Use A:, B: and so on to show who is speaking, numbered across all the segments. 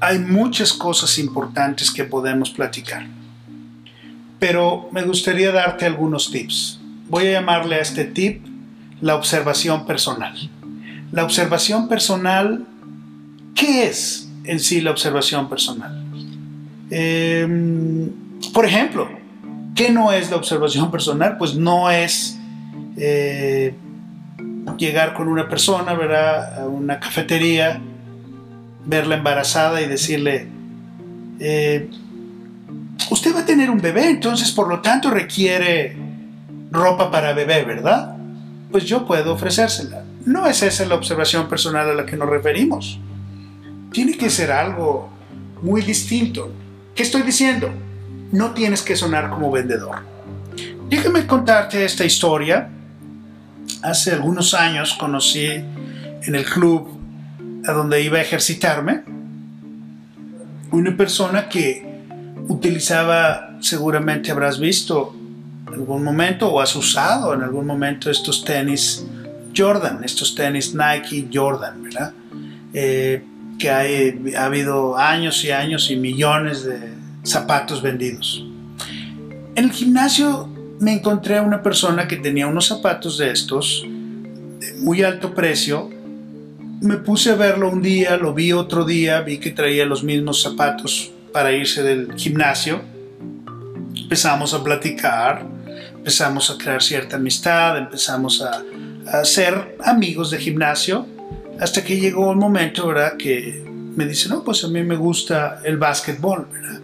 A: Hay muchas cosas importantes que podemos platicar, pero me gustaría darte algunos tips. Voy a llamarle a este tip la observación personal. La observación personal, ¿qué es en sí la observación personal? Em, por ejemplo, ¿qué no es la observación personal? Pues no es eh, llegar con una persona, ¿verdad? A una cafetería, verla embarazada y decirle, eh, usted va a tener un bebé, entonces por lo tanto requiere ropa para bebé, ¿verdad? pues yo puedo ofrecérsela. No es esa la observación personal a la que nos referimos. Tiene que ser algo muy distinto. ¿Qué estoy diciendo? No tienes que sonar como vendedor. Déjame contarte esta historia. Hace algunos años conocí en el club a donde iba a ejercitarme una persona que utilizaba, seguramente habrás visto, en algún momento o has usado en algún momento estos tenis Jordan, estos tenis Nike Jordan, ¿verdad? Eh, que ha habido años y años y millones de zapatos vendidos. En el gimnasio me encontré a una persona que tenía unos zapatos de estos de muy alto precio. Me puse a verlo un día, lo vi otro día, vi que traía los mismos zapatos para irse del gimnasio. Empezamos a platicar, empezamos a crear cierta amistad, empezamos a, ser amigos de gimnasio, hasta que llegó un momento, ¿verdad? Que me dice, no, pues a mí me gusta el básquetbol, ¿verdad?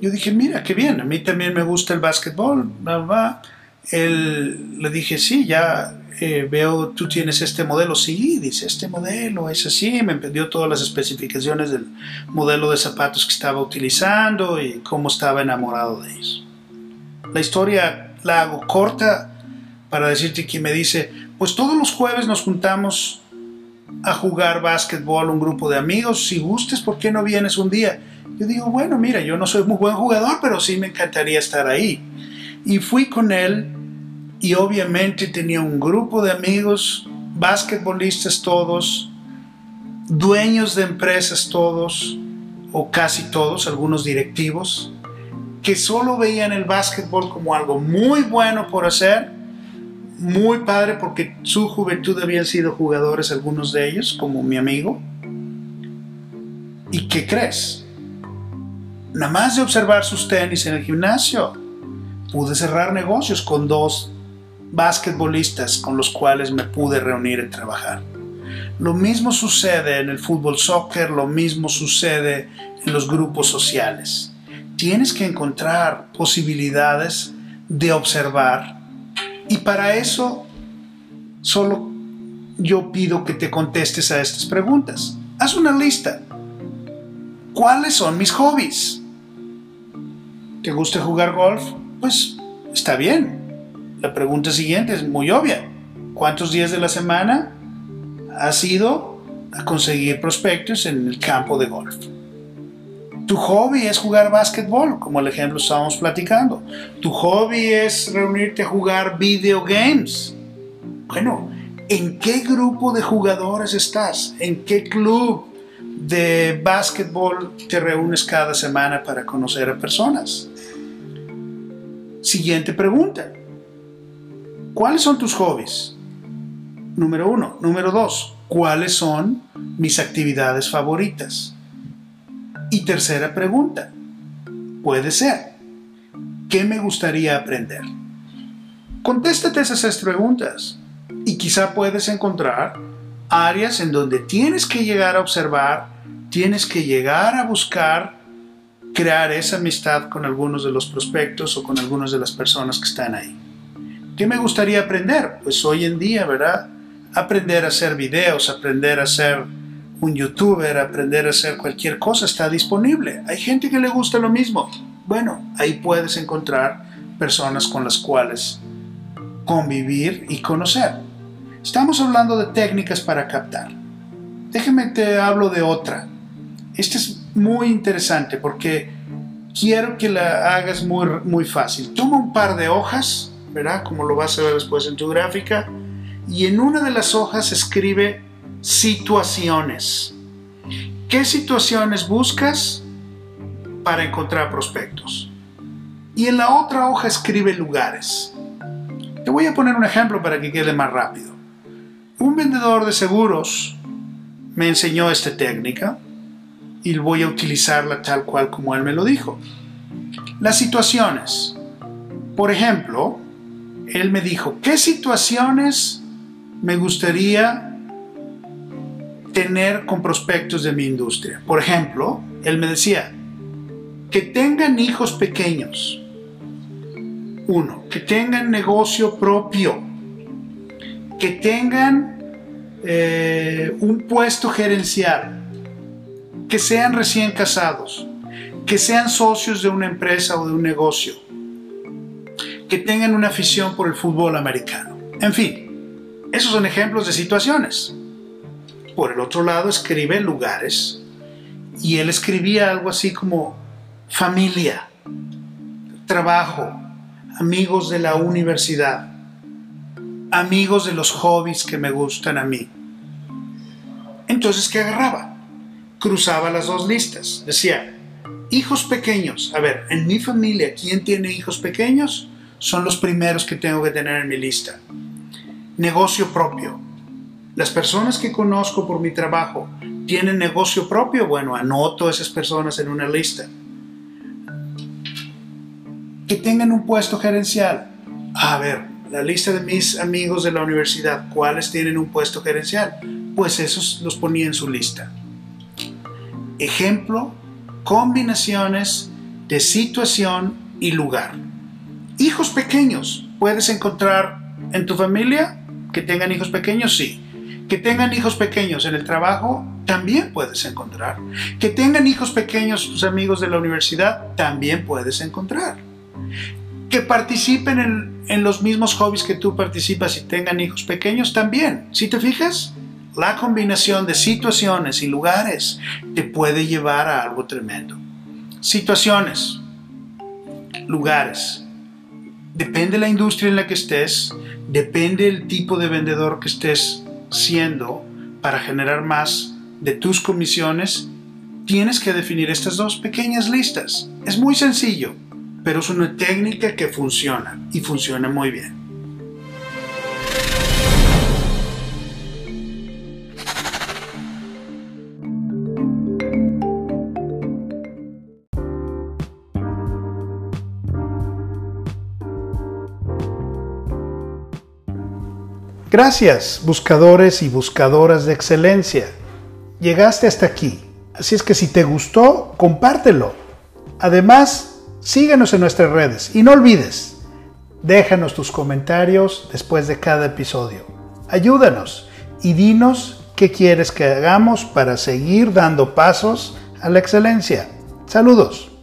A: Yo dije, mira, qué bien, a mí también me gusta el básquetbol, ¿verdad? Él, le dije, sí, ya eh, veo, tú tienes este modelo, sí, dice, este modelo es así, me dio todas las especificaciones del modelo de zapatos que estaba utilizando y cómo estaba enamorado de ellos. La historia la hago corta para decirte que me dice, pues todos los jueves nos juntamos a jugar básquetbol un grupo de amigos, si gustes, ¿por qué no vienes un día? Yo digo, bueno, mira, yo no soy muy buen jugador, pero sí me encantaría estar ahí. Y fui con él y obviamente tenía un grupo de amigos, basquetbolistas todos, dueños de empresas todos, o casi todos, algunos directivos, que solo veían el básquetbol como algo muy bueno por hacer, muy padre porque su juventud habían sido jugadores algunos de ellos, como mi amigo. ¿Y qué crees? Nada más de observar sus tenis en el gimnasio, pude cerrar negocios con dos basquetbolistas con los cuales me pude reunir y trabajar. Lo mismo sucede en el fútbol soccer, lo mismo sucede en los grupos sociales tienes que encontrar posibilidades de observar y para eso solo yo pido que te contestes a estas preguntas. Haz una lista. ¿Cuáles son mis hobbies? ¿Te gusta jugar golf? Pues está bien. La pregunta siguiente es muy obvia. ¿Cuántos días de la semana has ido a conseguir prospectos en el campo de golf? Tu hobby es jugar básquetbol, como el ejemplo estábamos platicando. Tu hobby es reunirte a jugar video games. Bueno, ¿en qué grupo de jugadores estás? ¿En qué club de básquetbol te reúnes cada semana para conocer a personas? Siguiente pregunta. ¿Cuáles son tus hobbies? Número uno. Número dos. ¿Cuáles son mis actividades favoritas? Y tercera pregunta, puede ser, ¿qué me gustaría aprender? Contéstate esas tres preguntas y quizá puedes encontrar áreas en donde tienes que llegar a observar, tienes que llegar a buscar crear esa amistad con algunos de los prospectos o con algunas de las personas que están ahí. ¿Qué me gustaría aprender? Pues hoy en día, ¿verdad? Aprender a hacer videos, aprender a ser un youtuber, aprender a hacer cualquier cosa está disponible. Hay gente que le gusta lo mismo. Bueno, ahí puedes encontrar personas con las cuales convivir y conocer. Estamos hablando de técnicas para captar. Déjeme te hablo de otra. Esta es muy interesante porque quiero que la hagas muy, muy fácil. Toma un par de hojas, ¿verdad? Como lo vas a ver después en tu gráfica. Y en una de las hojas escribe situaciones. ¿Qué situaciones buscas para encontrar prospectos? Y en la otra hoja escribe lugares. Te voy a poner un ejemplo para que quede más rápido. Un vendedor de seguros me enseñó esta técnica y voy a utilizarla tal cual como él me lo dijo. Las situaciones. Por ejemplo, él me dijo, ¿qué situaciones me gustaría tener con prospectos de mi industria? Por ejemplo, él me decía, que tengan hijos pequeños. Uno, que tengan negocio propio. Que tengan eh, un puesto gerencial que sean recién casados, que sean socios de una empresa o de un negocio, que tengan una afición por el fútbol americano. En fin, esos son ejemplos de situaciones. Por el otro lado, escribe lugares y él escribía algo así como familia, trabajo, amigos de la universidad, amigos de los hobbies que me gustan a mí. Entonces, ¿qué agarraba? Cruzaba las dos listas. Decía, hijos pequeños. A ver, en mi familia, ¿quién tiene hijos pequeños? Son los primeros que tengo que tener en mi lista. Negocio propio. Las personas que conozco por mi trabajo tienen negocio propio. Bueno, anoto a esas personas en una lista. Que tengan un puesto gerencial. A ver, la lista de mis amigos de la universidad, ¿cuáles tienen un puesto gerencial? Pues esos los ponía en su lista. Ejemplo, combinaciones de situación y lugar. Hijos pequeños, ¿puedes encontrar en tu familia que tengan hijos pequeños? Sí. Que tengan hijos pequeños en el trabajo, también puedes encontrar. Que tengan hijos pequeños tus amigos de la universidad, también puedes encontrar. Que participen en, en los mismos hobbies que tú participas y tengan hijos pequeños, también. Si te fijas, la combinación de situaciones y lugares te puede llevar a algo tremendo. Situaciones, lugares. Depende de la industria en la que estés, depende del tipo de vendedor que estés siendo para generar más de tus comisiones, tienes que definir estas dos pequeñas listas. Es muy sencillo, pero es una técnica que funciona y funciona muy bien. Gracias, buscadores y buscadoras de excelencia. Llegaste hasta aquí, así es que si te gustó, compártelo. Además, síguenos en nuestras redes y no olvides, déjanos tus comentarios después de cada episodio. Ayúdanos y dinos qué quieres que hagamos para seguir dando pasos a la excelencia. Saludos.